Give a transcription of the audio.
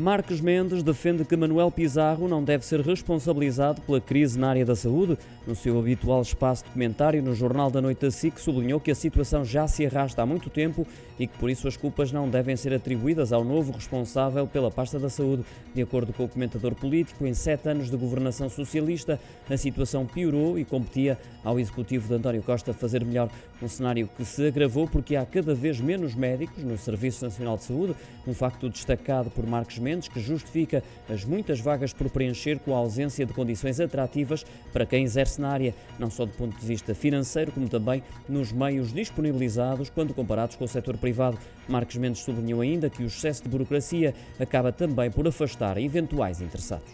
Marcos Mendes defende que Manuel Pizarro não deve ser responsabilizado pela crise na área da saúde. No seu habitual espaço de comentário no Jornal da Noite da SIC, sublinhou que a situação já se arrasta há muito tempo e que por isso as culpas não devem ser atribuídas ao novo responsável pela pasta da saúde. De acordo com o comentador político, em sete anos de governação socialista, a situação piorou e competia ao executivo de António Costa fazer melhor. Um cenário que se agravou porque há cada vez menos médicos no Serviço Nacional de Saúde, um facto destacado por Marcos Mendes que justifica as muitas vagas por preencher com a ausência de condições atrativas para quem exerce na área, não só do ponto de vista financeiro, como também nos meios disponibilizados quando comparados com o setor privado. Marcos Mendes sublinhou ainda que o excesso de burocracia acaba também por afastar eventuais interessados.